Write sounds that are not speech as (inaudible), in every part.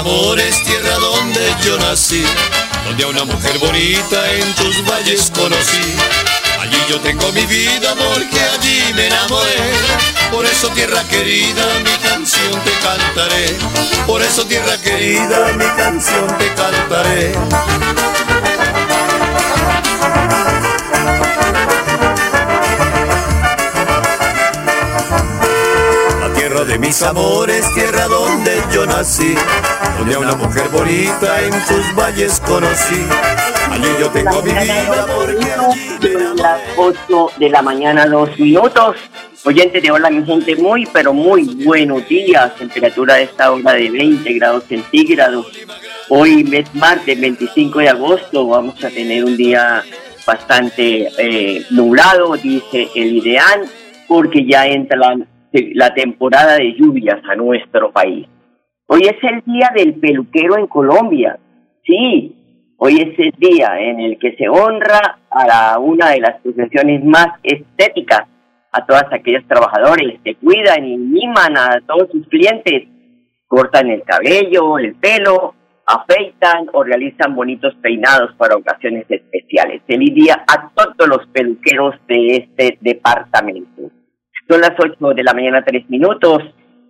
mis amores, tierra donde yo nací, donde a una mujer bonita en tus valles conocí. Allí yo tengo mi vida porque allí me enamoré. Por eso tierra querida, mi canción te cantaré. Por eso tierra querida, mi canción te cantaré. La tierra de mis amores, tierra donde yo nací, donde a una mujer bonita en tus valles conocí. Allí yo tengo mi vida porque allí Son las 8 de la mañana, dos minutos. Oyentes de Hola, mi gente, muy, pero muy buenos días. Temperatura de esta hora de 20 grados centígrados. Hoy, mes martes 25 de agosto, vamos a tener un día bastante eh, nublado, dice el ideal, porque ya entra la, la temporada de lluvias a nuestro país. Hoy es el día del peluquero en Colombia. Sí, hoy es el día en el que se honra a una de las profesiones más estéticas, a todas aquellas trabajadores que cuidan y miman a todos sus clientes, cortan el cabello, el pelo, afeitan o realizan bonitos peinados para ocasiones especiales. Feliz día a todos los peluqueros de este departamento. Son las 8 de la mañana, 3 minutos,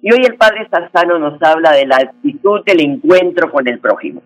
y hoy el Padre Sassano nos habla de la actitud del encuentro con el prójimo.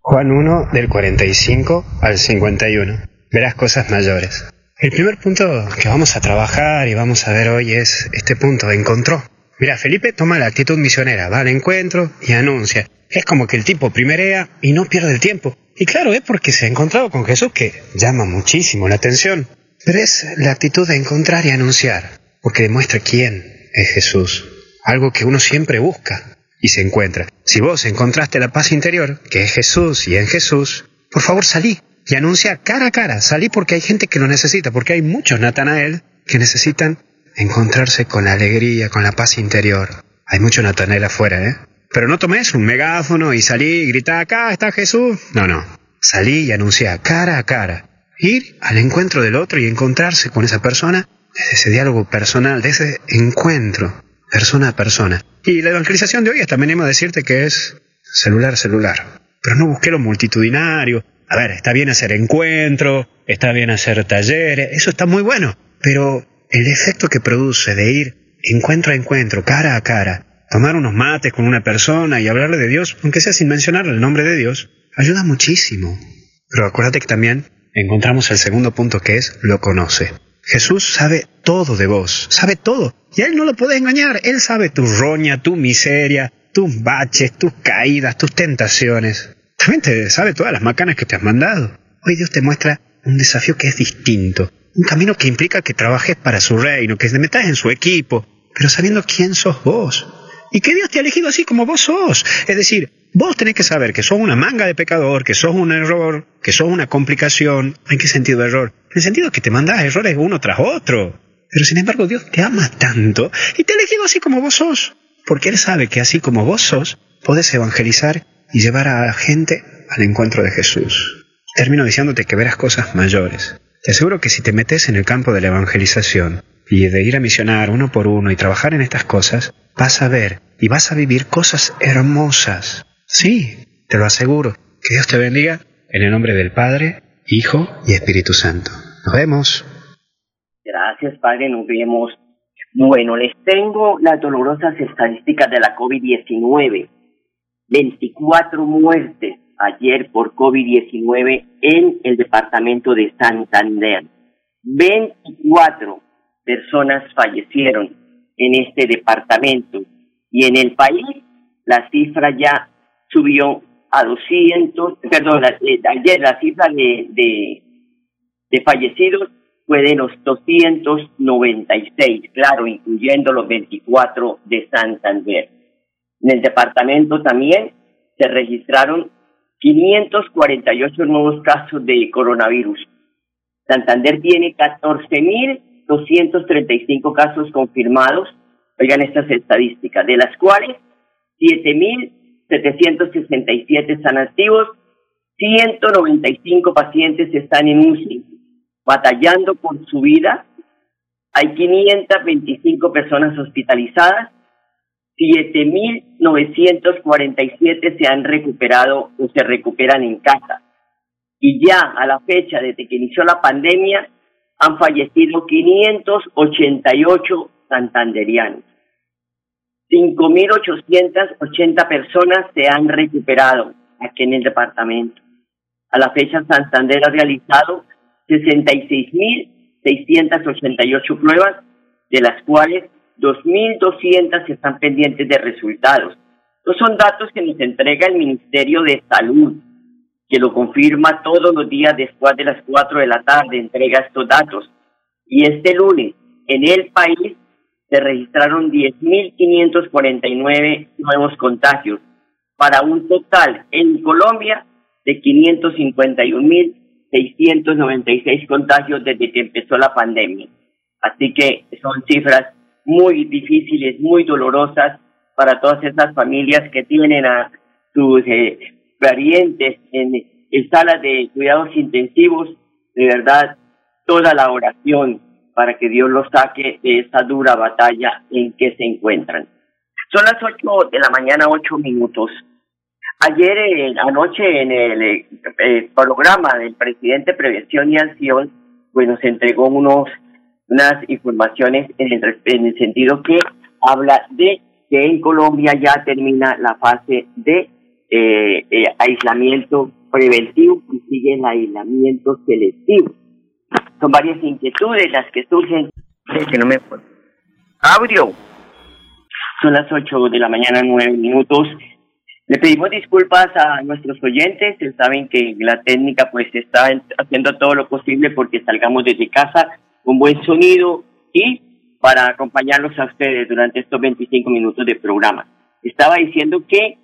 Juan 1 del 45 al 51. Verás cosas mayores. El primer punto que vamos a trabajar y vamos a ver hoy es este punto, encontró. Mira, Felipe toma la actitud misionera, va al encuentro y anuncia. Es como que el tipo primerea y no pierde el tiempo. Y claro, es porque se ha encontrado con Jesús que llama muchísimo la atención. Pero es la actitud de encontrar y anunciar, porque demuestra quién es Jesús. Algo que uno siempre busca y se encuentra. Si vos encontraste la paz interior, que es Jesús y en Jesús, por favor salí y anuncia cara a cara. Salí porque hay gente que lo necesita, porque hay muchos Natanael que necesitan encontrarse con la alegría, con la paz interior. Hay mucho Natanael afuera, ¿eh? Pero no tomes un megáfono y salí y grita, acá está Jesús. No, no. Salí y anuncia cara a cara. Ir al encuentro del otro y encontrarse con esa persona desde ese diálogo personal, de ese encuentro persona a persona. Y la evangelización de hoy es también hemos decirte que es celular, celular. Pero no busqué lo multitudinario. A ver, está bien hacer encuentro, está bien hacer talleres, eso está muy bueno. Pero el efecto que produce de ir encuentro a encuentro, cara a cara, tomar unos mates con una persona y hablarle de Dios, aunque sea sin mencionar el nombre de Dios, ayuda muchísimo. Pero acuérdate que también encontramos el segundo punto que es lo conoce. Jesús sabe todo de vos, sabe todo. Y a Él no lo puede engañar. Él sabe tu roña, tu miseria, tus baches, tus caídas, tus tentaciones. También te sabe todas las macanas que te has mandado. Hoy Dios te muestra un desafío que es distinto. Un camino que implica que trabajes para su reino, que te metas en su equipo, pero sabiendo quién sos vos. Y que Dios te ha elegido así como vos sos. Es decir, vos tenés que saber que sos una manga de pecador, que sos un error, que sos una complicación. ¿En qué sentido error? En el sentido que te mandás errores uno tras otro. Pero sin embargo Dios te ama tanto y te ha elegido así como vos sos. Porque Él sabe que así como vos sos, podés evangelizar y llevar a la gente al encuentro de Jesús. Termino diciéndote que verás cosas mayores. Te aseguro que si te metes en el campo de la evangelización y de ir a misionar uno por uno y trabajar en estas cosas, vas a ver y vas a vivir cosas hermosas. Sí, te lo aseguro. Que Dios te bendiga en el nombre del Padre, Hijo y Espíritu Santo. Nos vemos. Gracias, Padre, nos vemos. Bueno, les tengo las dolorosas estadísticas de la COVID-19. 24 muertes ayer por COVID-19 en el departamento de Santander. 24 personas fallecieron en este departamento y en el país la cifra ya subió a 200, perdón, eh, ayer la cifra de, de, de fallecidos fue de los 296, claro, incluyendo los 24 de Santander. En el departamento también se registraron 548 nuevos casos de coronavirus. Santander tiene 14.235 casos confirmados, oigan estas estadísticas, de las cuales 7.767 están activos, 195 pacientes están en UCI, batallando por su vida. Hay 525 personas hospitalizadas, 7.947 se han recuperado o se recuperan en casa. Y ya a la fecha, desde que inició la pandemia, han fallecido 588 santanderianos. 5.880 personas se han recuperado aquí en el departamento. A la fecha, Santander ha realizado 66.688 pruebas, de las cuales 2.200 están pendientes de resultados. Estos son datos que nos entrega el Ministerio de Salud, que lo confirma todos los días después de las 4 de la tarde, entrega estos datos. Y este lunes, en el país, se registraron 10.549 nuevos contagios, para un total en Colombia de 551.696 contagios desde que empezó la pandemia. Así que son cifras muy difíciles, muy dolorosas para todas esas familias que tienen a sus eh, parientes en, en salas de cuidados intensivos. De verdad, toda la oración para que Dios los saque de esta dura batalla en que se encuentran. Son las ocho de la mañana, ocho minutos. Ayer, eh, anoche, en el eh, programa del presidente Prevención y Acción, pues nos entregó unos, unas informaciones en el, en el sentido que habla de que en Colombia ya termina la fase de eh, aislamiento preventivo y sigue el aislamiento selectivo son varias inquietudes las que surgen. Que no me Audio. Son las ocho de la mañana, nueve minutos. Le pedimos disculpas a nuestros oyentes. Saben que la técnica pues está haciendo todo lo posible porque salgamos desde casa con buen sonido y para acompañarlos a ustedes durante estos 25 minutos de programa. Estaba diciendo que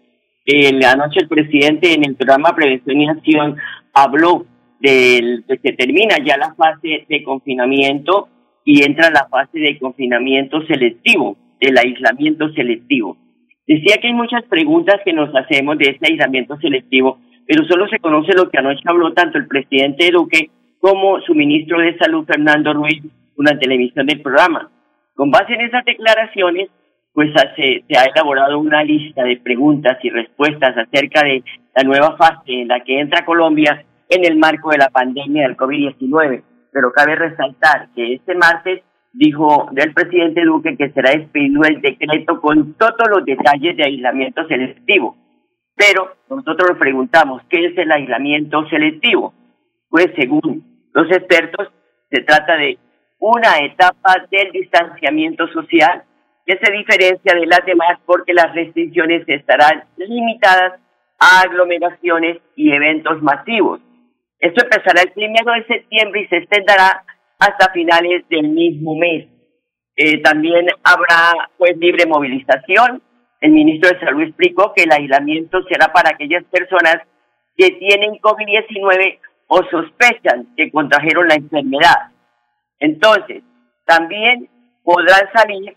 eh, anoche el presidente en el programa Prevención y Acción habló del, que se termina ya la fase de confinamiento y entra la fase de confinamiento selectivo, del aislamiento selectivo. Decía que hay muchas preguntas que nos hacemos de este aislamiento selectivo, pero solo se conoce lo que anoche habló tanto el presidente Duque como su ministro de Salud, Fernando Ruiz, durante la emisión del programa. Con base en esas declaraciones, pues se, ha elaborado una lista de preguntas y respuestas acerca de la nueva fase en la que entra Colombia en el marco de la pandemia del COVID-19. Pero cabe resaltar que este martes dijo del presidente Duque que será despedido el decreto con todos los detalles de aislamiento selectivo. Pero nosotros nos preguntamos, ¿qué es el aislamiento selectivo? Pues según los expertos, se trata de una etapa del distanciamiento social que se diferencia de las demás porque las restricciones estarán limitadas a aglomeraciones y eventos masivos. Esto empezará el primero de septiembre y se extenderá hasta finales del mismo mes. Eh, también habrá pues libre movilización. El ministro de Salud explicó que el aislamiento será para aquellas personas que tienen COVID-19 o sospechan que contrajeron la enfermedad. Entonces, también podrán salir,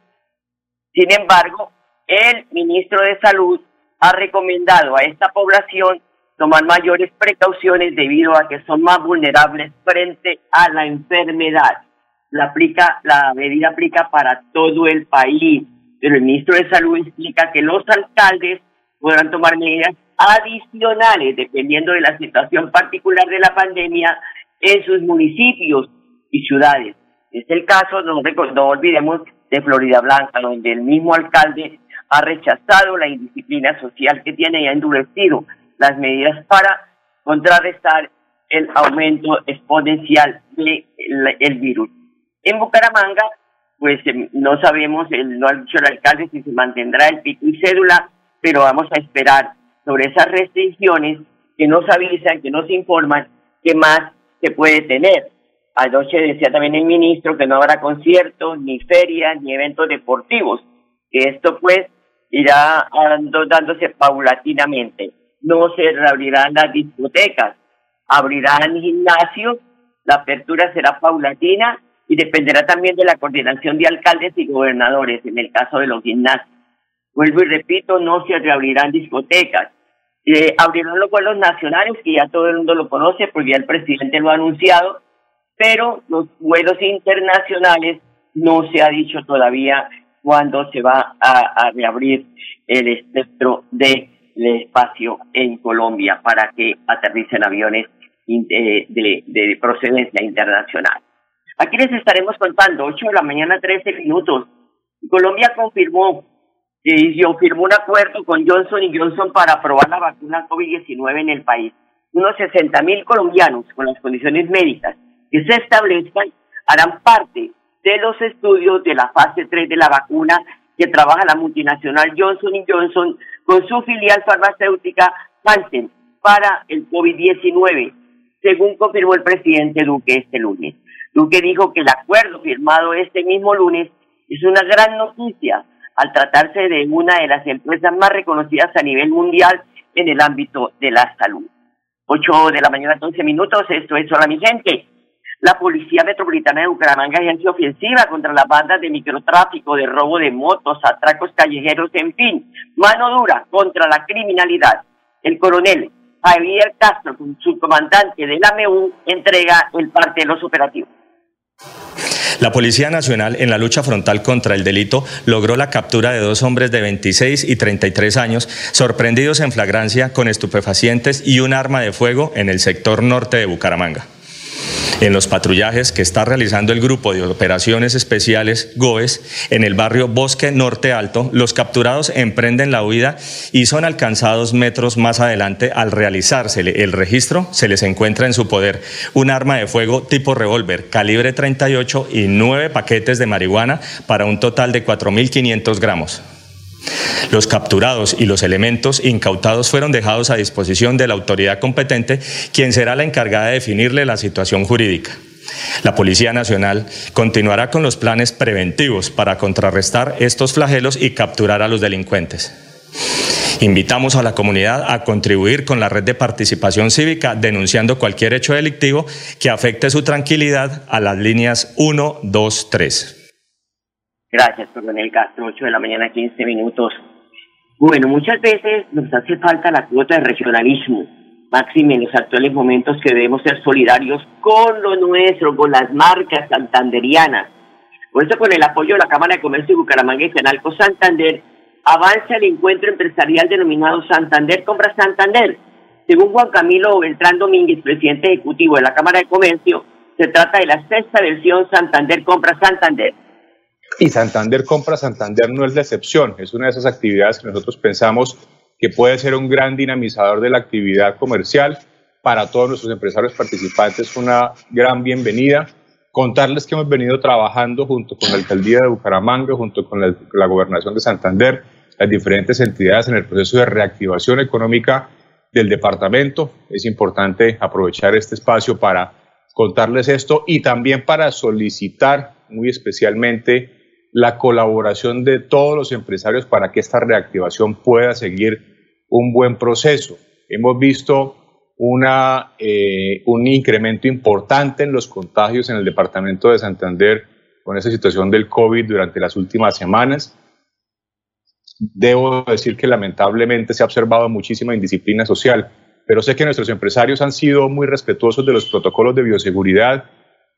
sin embargo, el ministro de Salud ha recomendado a esta población tomar mayores precauciones debido a que son más vulnerables frente a la enfermedad. La, aplica, la medida aplica para todo el país, pero el ministro de Salud explica que los alcaldes podrán tomar medidas adicionales dependiendo de la situación particular de la pandemia en sus municipios y ciudades. Es el caso, no, no olvidemos, de Florida Blanca, donde el mismo alcalde ha rechazado la indisciplina social que tiene y ha endurecido las medidas para contrarrestar el aumento exponencial del el virus. En Bucaramanga, pues em, no sabemos, el, no ha dicho el alcalde si se mantendrá el pico y cédula pero vamos a esperar sobre esas restricciones que nos avisan, que nos informan qué más se puede tener. Anoche decía también el ministro que no habrá conciertos, ni ferias, ni eventos deportivos, que esto pues irá dándose paulatinamente. No se reabrirán las discotecas, abrirán gimnasios, la apertura será paulatina y dependerá también de la coordinación de alcaldes y gobernadores en el caso de los gimnasios. Vuelvo y repito, no se reabrirán discotecas. Eh, abrirán los vuelos nacionales, que ya todo el mundo lo conoce, porque ya el presidente lo ha anunciado, pero los vuelos internacionales no se ha dicho todavía cuándo se va a, reabrir el espectro del espacio en Colombia para que aterricen aviones de, de, procedencia internacional. Aquí les estaremos contando, 8 de la mañana, 13 minutos. Colombia confirmó que firmó un acuerdo con Johnson y Johnson para aprobar la vacuna COVID-19 en el país. Unos 60 mil colombianos con las condiciones médicas que se establezcan harán parte de los estudios de la fase 3 de la vacuna que trabaja la multinacional Johnson Johnson con su filial farmacéutica Janssen para el COVID-19, según confirmó el presidente Duque este lunes. Duque dijo que el acuerdo firmado este mismo lunes es una gran noticia al tratarse de una de las empresas más reconocidas a nivel mundial en el ámbito de la salud. 8 de la mañana, 11 minutos, esto es Hola mi gente. La Policía Metropolitana de Bucaramanga ejerce ofensiva contra las bandas de microtráfico, de robo de motos, atracos callejeros, en fin, mano dura contra la criminalidad. El coronel Javier Castro, su comandante de la MEU, entrega el parte de los operativos. La Policía Nacional, en la lucha frontal contra el delito, logró la captura de dos hombres de 26 y 33 años, sorprendidos en flagrancia con estupefacientes y un arma de fuego en el sector norte de Bucaramanga. En los patrullajes que está realizando el Grupo de Operaciones Especiales GOES en el barrio Bosque Norte Alto, los capturados emprenden la huida y son alcanzados metros más adelante. Al realizársele el registro, se les encuentra en su poder un arma de fuego tipo revólver calibre 38 y nueve paquetes de marihuana para un total de 4.500 gramos. Los capturados y los elementos incautados fueron dejados a disposición de la autoridad competente, quien será la encargada de definirle la situación jurídica. La Policía Nacional continuará con los planes preventivos para contrarrestar estos flagelos y capturar a los delincuentes. Invitamos a la comunidad a contribuir con la red de participación cívica denunciando cualquier hecho delictivo que afecte su tranquilidad a las líneas 1, 2, 3. Gracias, coronel Castro, 8 de la mañana, 15 minutos. Bueno, muchas veces nos hace falta la cuota de regionalismo, máximo en los actuales momentos que debemos ser solidarios con lo nuestro, con las marcas santanderianas. Por eso, con el apoyo de la Cámara de Comercio de Bucaramanga y Canalco Santander, avanza el encuentro empresarial denominado Santander Compra Santander. Según Juan Camilo Beltrán Domínguez, presidente ejecutivo de la Cámara de Comercio, se trata de la sexta versión Santander Compra Santander y Santander Compra Santander no es la excepción, es una de esas actividades que nosotros pensamos que puede ser un gran dinamizador de la actividad comercial para todos nuestros empresarios participantes, una gran bienvenida. Contarles que hemos venido trabajando junto con la alcaldía de Bucaramanga, junto con la, la gobernación de Santander, las diferentes entidades en el proceso de reactivación económica del departamento. Es importante aprovechar este espacio para contarles esto y también para solicitar muy especialmente la colaboración de todos los empresarios para que esta reactivación pueda seguir un buen proceso. Hemos visto una, eh, un incremento importante en los contagios en el departamento de Santander con esa situación del COVID durante las últimas semanas. Debo decir que lamentablemente se ha observado muchísima indisciplina social, pero sé que nuestros empresarios han sido muy respetuosos de los protocolos de bioseguridad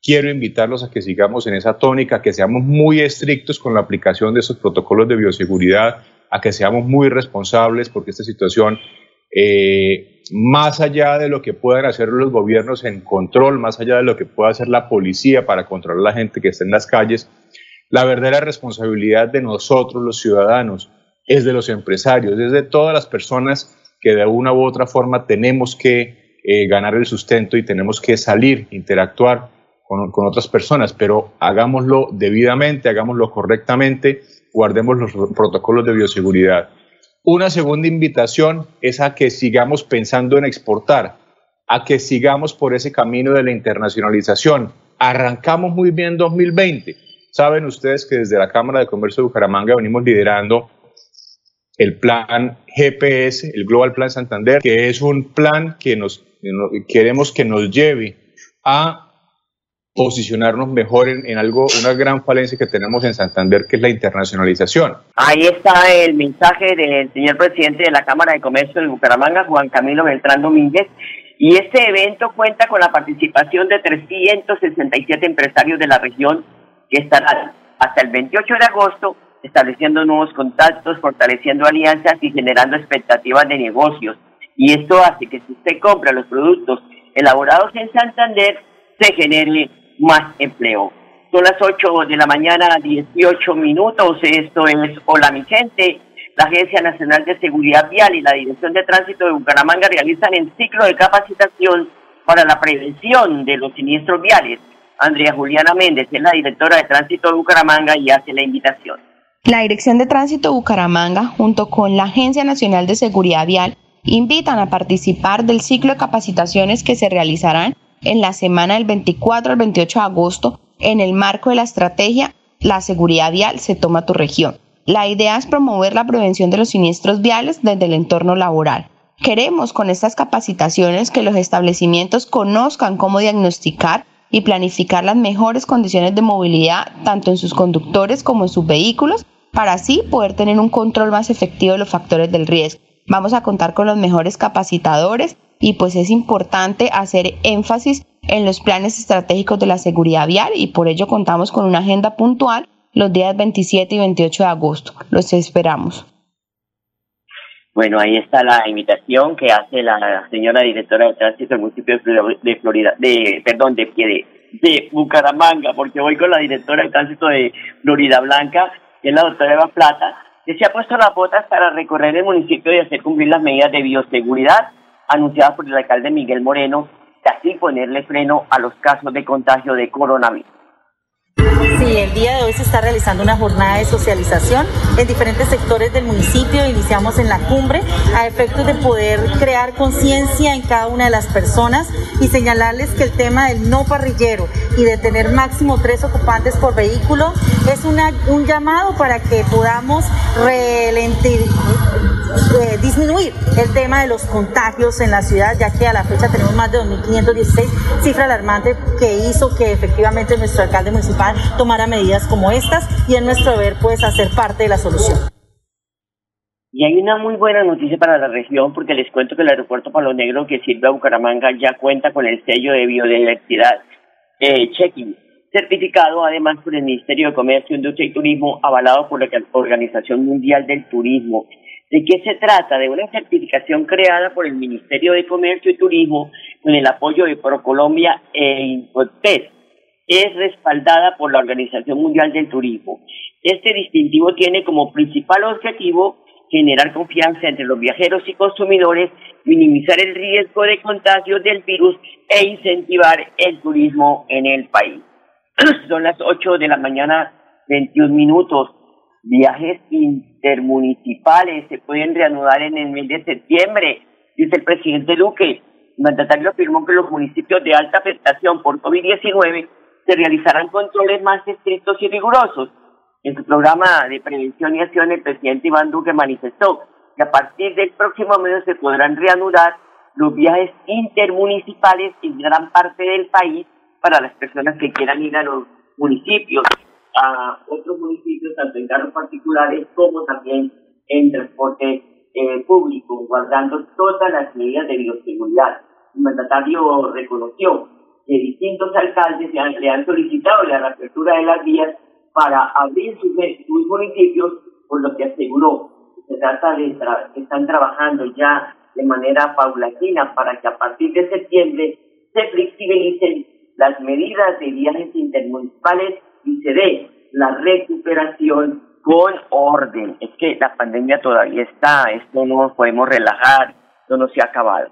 quiero invitarlos a que sigamos en esa tónica, que seamos muy estrictos con la aplicación de esos protocolos de bioseguridad, a que seamos muy responsables, porque esta situación, eh, más allá de lo que puedan hacer los gobiernos en control, más allá de lo que pueda hacer la policía para controlar a la gente que está en las calles, la verdadera responsabilidad de nosotros, los ciudadanos, es de los empresarios, es de todas las personas que de una u otra forma tenemos que eh, ganar el sustento y tenemos que salir, interactuar con, otras personas, pero hagámoslo debidamente, hagámoslo correctamente, guardemos los protocolos de bioseguridad. Una segunda invitación es a que sigamos pensando en exportar, a que sigamos por ese camino de la internacionalización. Arrancamos muy bien 2020. Saben ustedes que desde la Cámara de Comercio de Bucaramanga venimos liderando el plan GPS, el Global Plan Santander, que es un plan que nos queremos que nos lleve a posicionarnos mejor en, algo, una gran falencia que tenemos en Santander, que es la internacionalización. Ahí está el mensaje del señor presidente de la Cámara de Comercio de Bucaramanga, Juan Camilo Beltrán Domínguez, y este evento cuenta con la participación de 367 empresarios de la región que estarán hasta el 28 de agosto estableciendo nuevos contactos, fortaleciendo alianzas y generando expectativas de negocios. Y esto hace que si usted compra los productos elaborados en Santander, se genere más empleo. Son las 8 de la mañana, 18 minutos. Esto es Hola mi gente. La Agencia Nacional de Seguridad Vial y la Dirección de Tránsito de Bucaramanga realizan el ciclo de capacitación para la prevención de los siniestros viales. Andrea Juliana Méndez es la directora de Tránsito de Bucaramanga y hace la invitación. La Dirección de Tránsito Bucaramanga, junto con la Agencia Nacional de Seguridad Vial, invitan a participar del ciclo de capacitaciones que se realizarán en la semana del 24 al 28 de agosto en el marco de la estrategia La seguridad vial se toma tu región. La idea es promover la prevención de los siniestros viales desde el entorno laboral. Queremos con estas capacitaciones que los establecimientos conozcan cómo diagnosticar y planificar las mejores condiciones de movilidad tanto en sus conductores como en sus vehículos para así poder tener un control más efectivo de los factores del riesgo. Vamos a contar con los mejores capacitadores y pues es importante hacer énfasis en los planes estratégicos de la seguridad vial y por ello contamos con una agenda puntual los días 27 y 28 de agosto. Los esperamos. Bueno, ahí está la invitación que hace la señora directora de tránsito del municipio de Florida, de, perdón, de, de, de Bucaramanga, porque voy con la directora de tránsito de Florida Blanca, que es la doctora Eva Plata, que se ha puesto las botas para recorrer el municipio y hacer cumplir las medidas de bioseguridad anunciadas por el alcalde Miguel Moreno, y así ponerle freno a los casos de contagio de coronavirus. Sí, el día de hoy se está realizando una jornada de socialización en diferentes sectores del municipio. Iniciamos en la cumbre a efectos de poder crear conciencia en cada una de las personas y señalarles que el tema del no parrillero y de tener máximo tres ocupantes por vehículo es una, un llamado para que podamos relentir, eh, disminuir el tema de los contagios en la ciudad, ya que a la fecha tenemos más de 2.516, cifra alarmante que hizo que efectivamente nuestro alcalde municipal tomara medidas como estas y en nuestro deber pues hacer parte de la solución. Y hay una muy buena noticia para la región porque les cuento que el aeropuerto Palo Negro que sirve a Bucaramanga ya cuenta con el sello de biodiversidad eh, checking, certificado además por el Ministerio de Comercio, Industria y Turismo, avalado por la Organización Mundial del Turismo. ¿De qué se trata? De una certificación creada por el Ministerio de Comercio y Turismo con el apoyo de ProColombia e Infotest. Es respaldada por la Organización Mundial del Turismo. Este distintivo tiene como principal objetivo generar confianza entre los viajeros y consumidores, minimizar el riesgo de contagio del virus e incentivar el turismo en el país. (clears throat) Son las 8 de la mañana, 21 minutos. Viajes intermunicipales se pueden reanudar en el mes de septiembre, dice el presidente Duque. El mandatario afirmó que los municipios de alta afectación por COVID-19 se realizarán controles más estrictos y rigurosos. En su programa de prevención y acción, el presidente Iván Duque manifestó que a partir del próximo mes se podrán reanudar los viajes intermunicipales en gran parte del país para las personas que quieran ir a los municipios a otros municipios, tanto en carros particulares como también en transporte eh, público, guardando todas las medidas de bioseguridad. El mandatario reconoció que distintos alcaldes le han solicitado la reapertura de las vías para abrir sus, sus municipios, por lo que aseguró que se trata de que están trabajando ya de manera paulatina para que a partir de septiembre se flexibilicen las medidas de viajes intermunicipales y se dé la recuperación con orden. Es que la pandemia todavía está, esto no nos podemos relajar, esto no se ha acabado.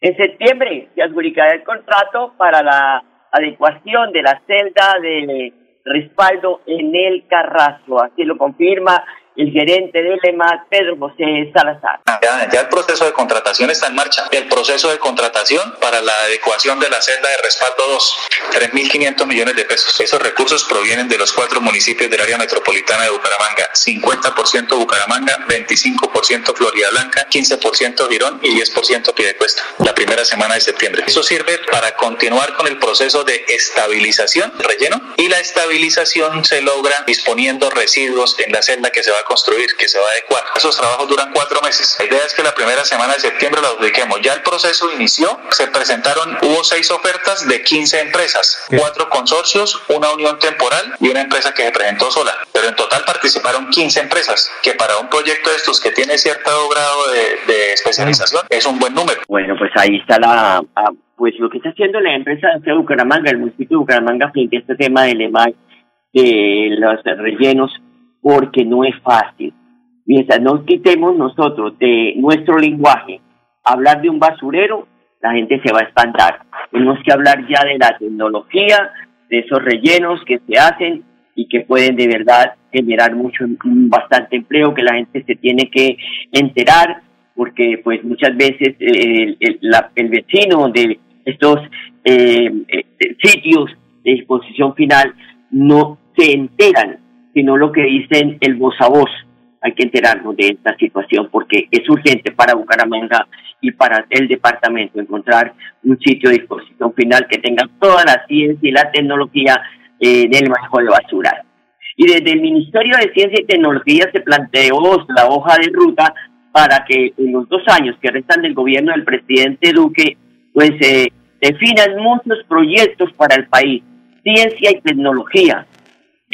En septiembre se adjudicará el contrato para la adecuación de la celda de respaldo en el Carrasco. Así lo confirma el gerente del EMAD, Pedro José Salazar. Ya, ya, el proceso de contratación está en marcha. El proceso de contratación para la adecuación de la celda de respaldo 2, 3.500 millones de pesos. Esos recursos provienen de los cuatro municipios del área metropolitana de Bucaramanga. 50% Bucaramanga, 25% Florida Blanca, 15% Girón y 10% Piedecuesta. La primera semana de septiembre. Eso sirve para continuar con el proceso de estabilización, relleno, y la estabilización se logra disponiendo residuos en la celda que se va a construir, que se va a adecuar. Esos trabajos duran cuatro meses. La idea es que la primera semana de septiembre lo adjudiquemos. Ya el proceso inició, se presentaron, hubo seis ofertas de 15 empresas, cuatro consorcios, una unión temporal y una empresa que se presentó sola. Pero en total participaron 15 empresas, que para un proyecto de estos que tiene cierto grado de, especialización es un buen número. Bueno, pues ahí está la, ah, pues lo que está haciendo la empresa de Bucaramanga, el municipio de Bucaramanga frente a este tema del EMAI, de los rellenos porque no es fácil. Mientras no quitemos nosotros de nuestro lenguaje hablar de un basurero, la gente se va a espantar. Tenemos que hablar ya de la tecnología, de esos rellenos que se hacen y que pueden de verdad generar mucho, bastante empleo, que la gente se tiene que enterar, porque pues muchas veces eh, el, vecino de estos eh, eh, sitios de exposición final no se enteran sino lo que dicen el voz a voz. Hay que enterarnos de esta situación porque es urgente para Bucaramanga y para el departamento encontrar un sitio de disposición final que tenga toda la ciencia y la tecnología eh, del manejo de basura. Y desde el Ministerio de Ciencia y Tecnología se planteó la hoja de ruta para que en los dos años que restan del gobierno del presidente Duque, pues se definan muchos proyectos para el país, ciencia y tecnología,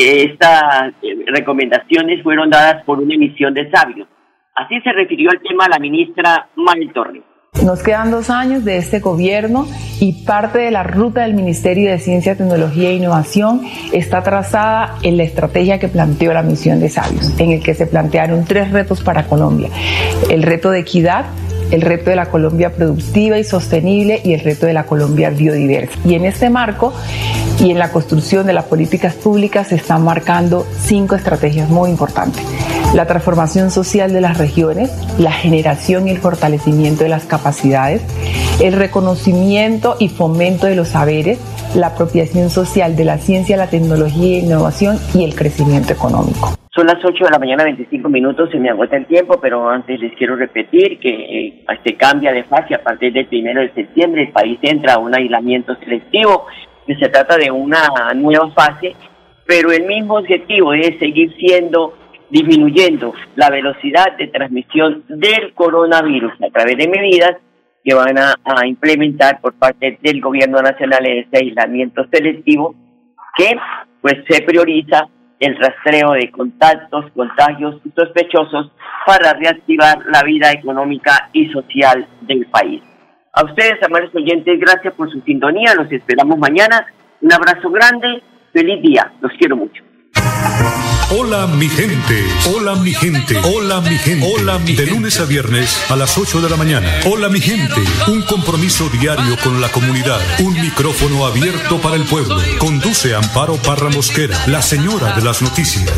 estas eh, recomendaciones fueron dadas por una emisión de sabios. Así se refirió al tema la ministra Manuel Torres. Nos quedan dos años de este gobierno y parte de la ruta del Ministerio de Ciencia, Tecnología e Innovación está trazada en la estrategia que planteó la misión de Sabios, en el que se plantearon tres retos para Colombia. El reto de equidad, el reto de la Colombia productiva y sostenible y el reto de la Colombia biodiversa. Y en este marco y en la construcción de las políticas públicas se están marcando cinco estrategias muy importantes. La transformación social de las regiones, la generación y el fortalecimiento de las capacidades, el reconocimiento y fomento de los saberes, la apropiación social de la ciencia, la tecnología e innovación y el crecimiento económico. Son las 8 de la mañana, 25 minutos, se me agota el tiempo, pero antes les quiero repetir que eh, se cambia de fase a partir del primero de septiembre, el país entra a un aislamiento selectivo, que se trata de una nueva fase, pero el mismo objetivo es seguir siendo, disminuyendo la velocidad de transmisión del coronavirus a través de medidas que van a, implementar por parte del gobierno nacional en este aislamiento selectivo, que pues se prioriza el rastreo de contactos, contagios y sospechosos para reactivar la vida económica y social del país. A ustedes, amables oyentes, gracias por su sintonía. Los esperamos mañana. Un abrazo grande. Feliz día. Los quiero mucho. Hola mi gente, hola mi gente, hola mi gente, hola mi De lunes a viernes a las 8 de la mañana. Hola mi gente, un compromiso diario con la comunidad, un micrófono abierto para el pueblo. Conduce Amparo Parra Mosquera, la señora de las noticias.